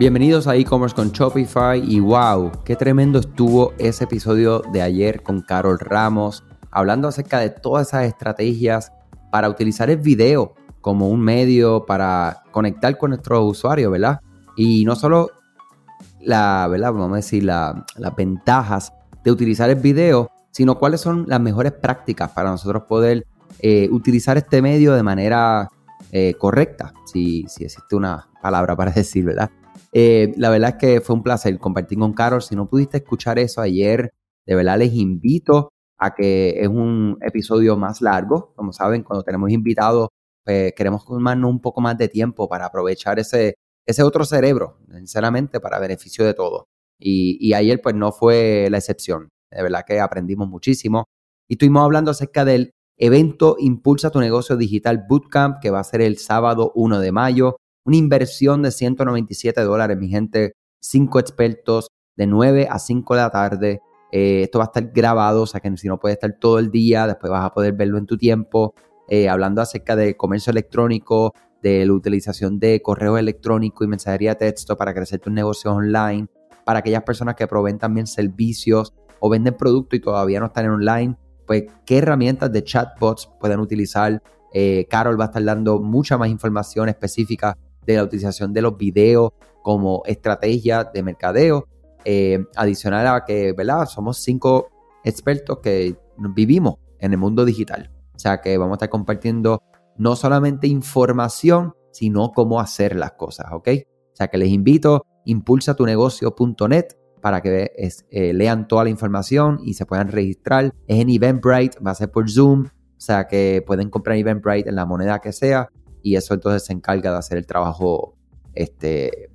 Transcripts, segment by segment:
Bienvenidos a e-commerce con Shopify y wow, qué tremendo estuvo ese episodio de ayer con Carol Ramos, hablando acerca de todas esas estrategias para utilizar el video como un medio para conectar con nuestros usuarios, ¿verdad? Y no solo la, ¿verdad? Vamos a decir, las ventajas de utilizar el video, sino cuáles son las mejores prácticas para nosotros poder eh, utilizar este medio de manera eh, correcta, si, si existe una palabra para decir, ¿verdad? Eh, la verdad es que fue un placer compartir con Carol. Si no pudiste escuchar eso ayer, de verdad les invito a que es un episodio más largo. Como saben, cuando tenemos invitados, pues queremos tomarnos un poco más de tiempo para aprovechar ese, ese otro cerebro, sinceramente, para beneficio de todos. Y, ayer, pues no fue la excepción. De verdad que aprendimos muchísimo. Y estuvimos hablando acerca del evento Impulsa tu negocio digital Bootcamp, que va a ser el sábado 1 de mayo. Una inversión de 197 dólares, mi gente. Cinco expertos de 9 a 5 de la tarde. Eh, esto va a estar grabado, o sea que si no puedes estar todo el día, después vas a poder verlo en tu tiempo. Eh, hablando acerca de comercio electrónico, de la utilización de correo electrónico y mensajería de texto para crecer tus negocios online, para aquellas personas que proveen también servicios o venden productos y todavía no están en online, pues qué herramientas de chatbots pueden utilizar. Eh, Carol va a estar dando mucha más información específica de la utilización de los videos como estrategia de mercadeo. Eh, adicional a que, ¿verdad? Somos cinco expertos que vivimos en el mundo digital. O sea que vamos a estar compartiendo no solamente información, sino cómo hacer las cosas, ¿ok? O sea que les invito, impulsatunegocio.net para que eh, lean toda la información y se puedan registrar. Es en Eventbrite, va a ser por Zoom, o sea que pueden comprar Eventbrite en la moneda que sea y eso entonces se encarga de hacer el trabajo este,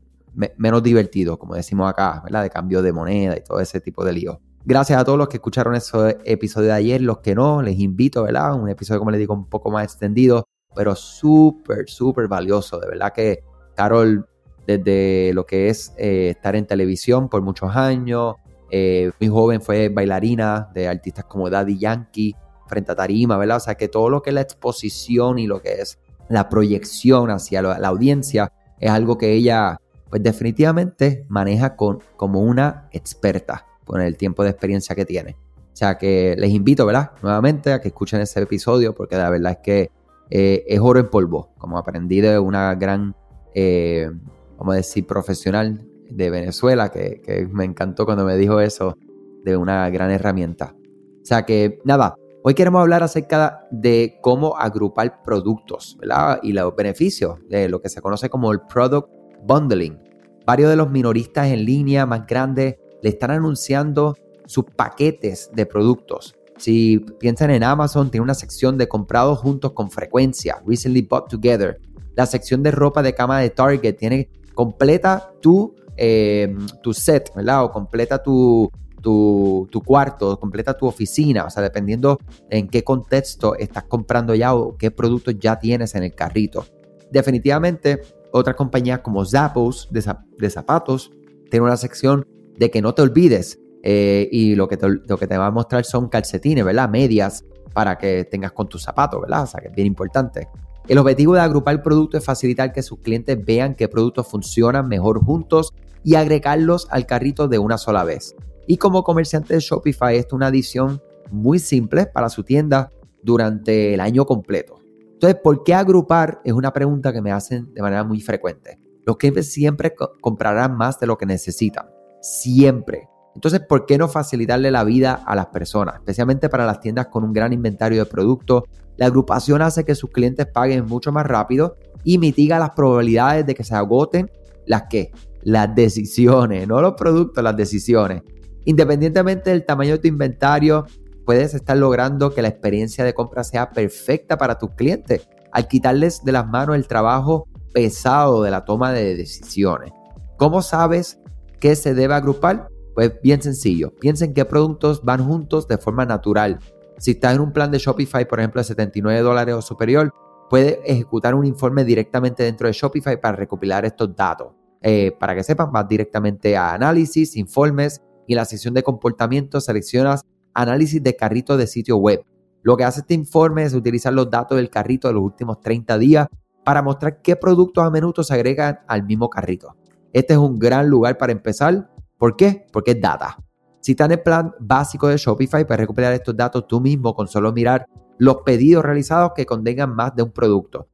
menos divertido, como decimos acá, ¿verdad? De cambio de moneda y todo ese tipo de lío. Gracias a todos los que escucharon ese episodio de ayer, los que no, les invito, ¿verdad? Un episodio, como les digo, un poco más extendido, pero súper, súper valioso. De verdad que Carol, desde lo que es eh, estar en televisión por muchos años, eh, muy joven fue bailarina de artistas como Daddy Yankee, frente a Tarima, ¿verdad? O sea que todo lo que es la exposición y lo que es la proyección hacia la, audiencia es algo que ella, pues definitivamente maneja con, como una experta con el tiempo de experiencia que tiene. O sea que les invito, ¿verdad? Nuevamente a que escuchen ese episodio porque la verdad es que eh, es oro en polvo, como aprendí de una gran, eh, vamos a decir, profesional de Venezuela, que, que me encantó cuando me dijo eso, de una gran herramienta. O sea que nada, Hoy queremos hablar acerca de cómo agrupar productos ¿verdad? y los beneficios de lo que se conoce como el product bundling. Varios de los minoristas en línea más grandes le están anunciando sus paquetes de productos. Si piensan en Amazon, tiene una sección de comprados juntos con frecuencia, recently bought together. La sección de ropa de cama de Target tiene completa tu, eh, tu set, ¿verdad? O completa tu, tu, cuarto, completa tu oficina, o sea, dependiendo en qué contexto estás comprando ya o qué productos ya tienes en el carrito. Definitivamente, otras compañías como Zappos de, zapatos tienen una sección de que no te olvides eh, y lo que, te, lo que te va a mostrar son calcetines, ¿verdad? Medias para que tengas con tus zapatos, ¿verdad? O sea, que es bien importante. El objetivo de agrupar el producto es facilitar que sus clientes vean qué productos funcionan mejor juntos y agregarlos al carrito de una sola vez. Y como comerciante de Shopify, esto es una adición muy simple para su tienda durante el año completo. Entonces, ¿por qué agrupar? Es una pregunta que me hacen de manera muy frecuente. Los clientes siempre comprarán más de lo que necesitan. Siempre. Entonces, ¿por qué no facilitarle la vida a las personas? Especialmente para las tiendas con un gran inventario de productos. La agrupación hace que sus clientes paguen mucho más rápido y mitiga las probabilidades de que se agoten las que las decisiones, no los productos, las decisiones. Independientemente del tamaño de tu inventario, puedes estar logrando que la experiencia de compra sea perfecta para tus clientes al quitarles de las manos el trabajo pesado de la toma de decisiones. ¿Cómo sabes qué se debe agrupar? Pues bien sencillo, piensa en qué productos van juntos de forma natural. Si estás en un plan de Shopify, por ejemplo, de 79 dólares o superior, puedes ejecutar un informe directamente dentro de Shopify para recopilar estos datos. Eh, para que sepan, vas directamente a análisis, informes y en la sección de comportamiento seleccionas análisis de carrito de sitio web. Lo que hace este informe es utilizar los datos del carrito de los últimos 30 días para mostrar qué productos a menudo se agregan al mismo carrito. este es un gran lugar para empezar. ¿Por qué? Porque es data. Si estás en el plan básico de Shopify, puedes recuperar estos datos tú mismo con solo mirar los pedidos realizados que contengan más de un producto.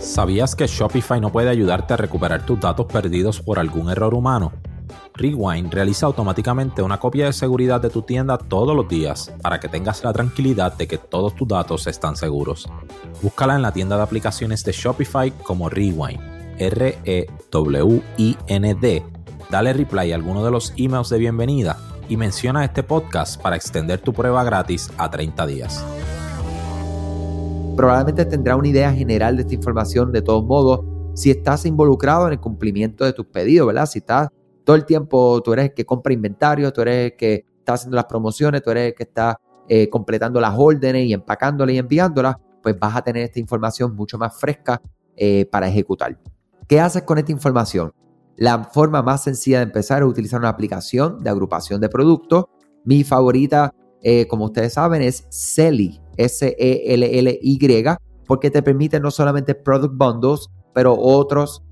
¿Sabías que Shopify no puede ayudarte a recuperar tus datos perdidos por algún error humano? Rewind realiza automáticamente una copia de seguridad de tu tienda todos los días para que tengas la tranquilidad de que todos tus datos están seguros. Búscala en la tienda de aplicaciones de Shopify como Rewind, R-E-W-I-N-D. Dale reply a alguno de los emails de bienvenida y menciona este podcast para extender tu prueba gratis a 30 días. Probablemente tendrá una idea general de esta información de todos modos si estás involucrado en el cumplimiento de tus pedidos, ¿verdad? Si estás todo el tiempo, tú eres el que compra inventario, tú eres el que está haciendo las promociones, tú eres el que está eh, completando las órdenes y empacándolas y enviándolas, pues vas a tener esta información mucho más fresca eh, para ejecutar. ¿Qué haces con esta información? La forma más sencilla de empezar es utilizar una aplicación de agrupación de productos. Mi favorita, eh, como ustedes saben, es Selly, S-E-L-L-Y, porque te permite no solamente product bundles, pero otros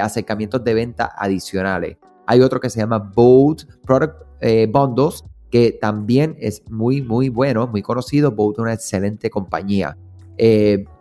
acercamientos de venta adicionales. Hay otro que se llama Boat Product eh, Bundles, que también es muy, muy bueno, muy conocido. Boat es una excelente compañía.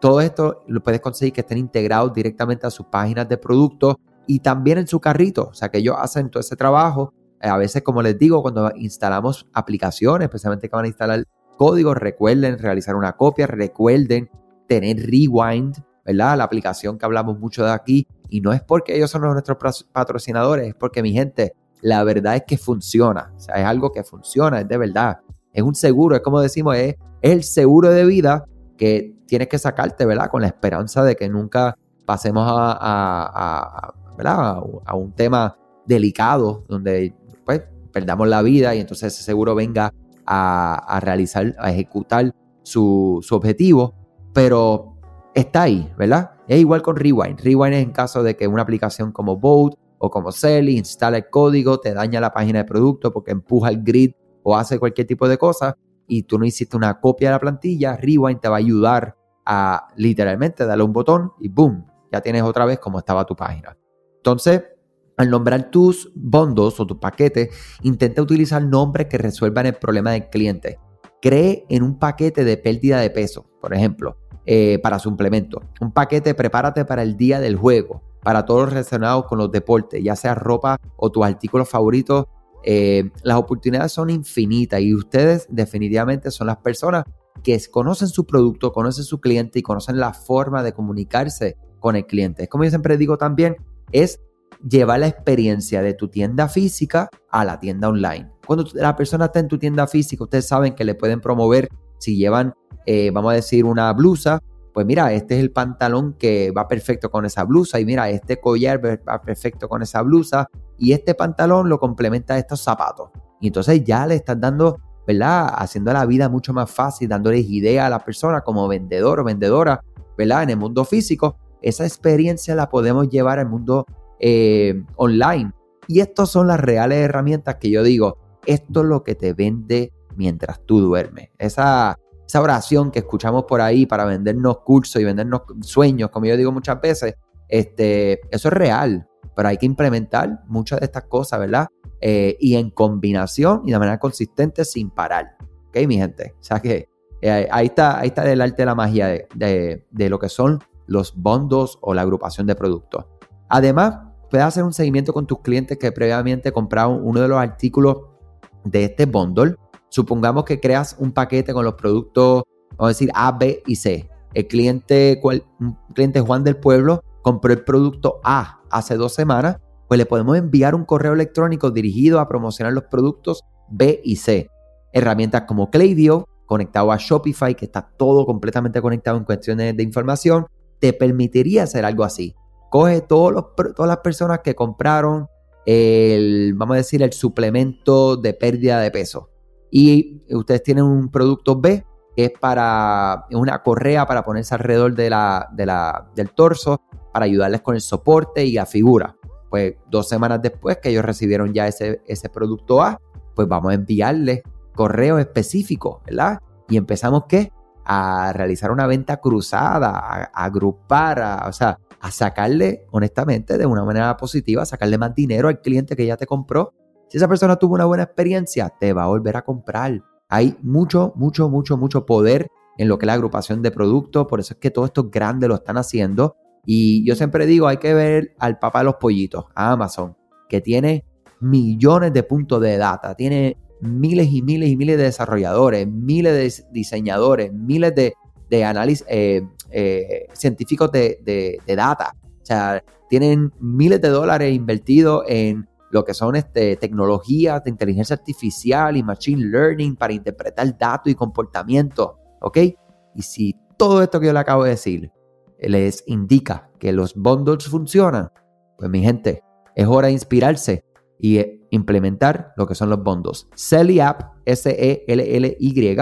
todo esto lo puedes conseguir que estén integrados directamente a sus páginas de productos y también en su carrito. O sea, que ellos hacen todo ese trabajo. Eh, a veces, como les digo, cuando instalamos aplicaciones, especialmente que van a instalar código, recuerden realizar una copia, recuerden tener Rewind, ¿verdad? La aplicación que hablamos mucho de aquí. Y no es porque ellos son nuestros patrocinadores, es porque mi gente, la verdad es que funciona. O sea, es algo que funciona, es de verdad. Es un seguro, es como decimos, es, el seguro de vida que tienes que sacarte, ¿verdad? Con la esperanza de que nunca pasemos a a un tema delicado donde pues perdamos la vida y entonces ese seguro venga a, realizar, a ejecutar su, objetivo, pero está ahí, ¿verdad? Es igual con Rewind. Rewind es en caso de que una aplicación como Boat o como Selly instala el código, te daña la página de producto porque empuja el grid o hace cualquier tipo de cosa y tú no hiciste una copia de la plantilla, Rewind te va a ayudar a literalmente darle un botón y boom, ya tienes otra vez como estaba tu página. Entonces, al nombrar tus bondos o tus paquetes, intenta utilizar nombres que resuelvan el problema del cliente. Cree en un paquete de pérdida de peso, por ejemplo, eh, para suplemento. Un paquete prepárate para el día del juego, para todos los relacionados con los deportes, ya sea ropa o tus artículos favoritos. Eh, las oportunidades son infinitas y ustedes definitivamente son las personas que conocen su producto, conocen su cliente y conocen la forma de comunicarse con el cliente. Es como yo siempre digo también, es llevar la experiencia de tu tienda física a la tienda online. Cuando la persona está en tu tienda física, ustedes saben que le pueden promover si llevan, eh, vamos a decir, una blusa, pues mira, este es el pantalón que va perfecto con esa blusa y mira, este collar va perfecto con esa blusa y este pantalón lo complementa a estos zapatos. Y entonces ya le estás dando, ¿verdad? Haciendo la vida mucho más fácil, dándoles idea a la persona como vendedor o vendedora, ¿verdad? En el mundo físico esa experiencia la podemos llevar al mundo eh, online. Y estas son las reales herramientas que yo digo, esto es lo que te vende mientras tú duermes. Esa, esa oración que escuchamos por ahí para vendernos cursos y vendernos sueños, como yo digo muchas veces, este, eso es real, pero hay que implementar muchas de estas cosas, ¿verdad? Eh, y en combinación y de manera consistente sin parar. ¿Ok, mi gente? O sea que eh, ahí, está, ahí está el arte de la magia de, de lo que son los bondos o la agrupación de productos. Además, puedes hacer un seguimiento con tus clientes que previamente compraron uno de los artículos de este bundle. Supongamos que creas un paquete con los productos, vamos a decir A, B y C. El cliente, un cliente Juan del Pueblo compró el producto A hace dos semanas, pues le podemos enviar un correo electrónico dirigido a promocionar los productos B y C. Herramientas como Klaviyo, conectado a Shopify, que está todo completamente conectado en cuestiones de información, te permitiría hacer algo así. Coge todos todas las personas que compraron el, vamos a decir, el suplemento de pérdida de peso. Y ustedes tienen un producto B que es para una correa para ponerse alrededor de la, del torso para ayudarles con el soporte y la figura. Pues dos semanas después que ellos recibieron ya ese, ese producto A, pues vamos a enviarles correo específico, ¿verdad? Y empezamos qué? a realizar una venta cruzada, a, agrupar, o sea, a sacarle, honestamente, de una manera positiva, sacarle más dinero al cliente que ya te compró. Si esa persona tuvo una buena experiencia, te va a volver a comprar. Hay mucho, mucho, mucho, mucho poder en lo que es la agrupación de productos. Por eso es que todos estos grandes lo están haciendo. Y yo siempre digo, hay que ver al papá de los pollitos, a Amazon, que tiene millones de puntos de data, tiene miles y miles y miles de desarrolladores, miles de diseñadores, miles de, de análisis eh, eh, científicos de, data. O sea, tienen miles de dólares invertidos en lo que son este, tecnologías de inteligencia artificial y machine learning para interpretar datos y comportamiento. ¿Ok? Y si todo esto que yo le acabo de decir les indica que los bundles funcionan, pues mi gente, es hora de inspirarse y implementar lo que son los bundles. Selly App, S-E-L-L-Y.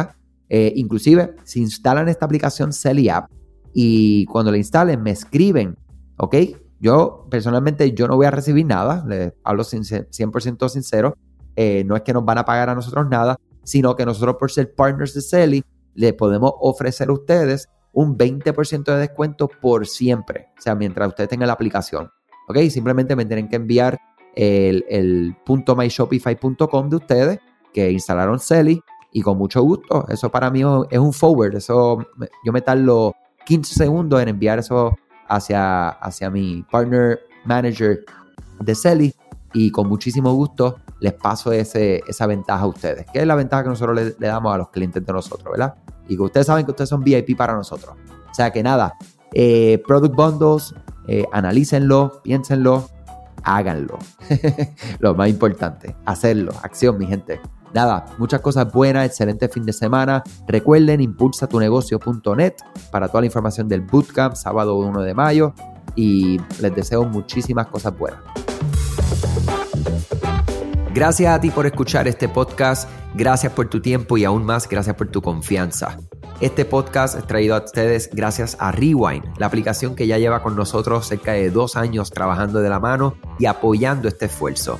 Eh, inclusive, si instalan esta aplicación Selly App y cuando la instalen me escriben, ¿ok? Yo personalmente yo no voy a recibir nada, les hablo 100% sincero, eh, no es que nos van a pagar a nosotros nada, sino que nosotros por ser partners de Selly le podemos ofrecer a ustedes un 20% de descuento por siempre, o sea, mientras ustedes tengan la aplicación. ¿Ok? Simplemente me tienen que enviar el, el myshopify.com de ustedes que instalaron Selly y con mucho gusto, eso para mí es un forward, eso yo me tardo 15 segundos en enviar eso hacia, hacia mi partner manager de Selly y con muchísimo gusto les paso ese, esa ventaja a ustedes, que es la ventaja que nosotros le, le damos a los clientes de nosotros, ¿verdad? Y que ustedes saben que ustedes son VIP para nosotros. O sea que nada, eh, Product Bundles, eh, analícenlo, piénsenlo, háganlo. Lo más importante, hacerlo. Acción, mi gente. Nada, muchas cosas buenas, excelente fin de semana. Recuerden impulsatunegocio.net para toda la información del bootcamp, sábado 1 de mayo. Y les deseo muchísimas cosas buenas. Gracias a ti por escuchar este podcast, gracias por tu tiempo y aún más gracias por tu confianza. Este podcast es traído a ustedes gracias a Rewind, la aplicación que ya lleva con nosotros cerca de dos años trabajando de la mano y apoyando este esfuerzo.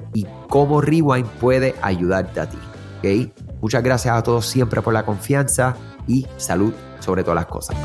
y cómo Rewind puede ayudarte a ti. ¿okay? Muchas gracias a todos siempre por la confianza y salud sobre todas las cosas.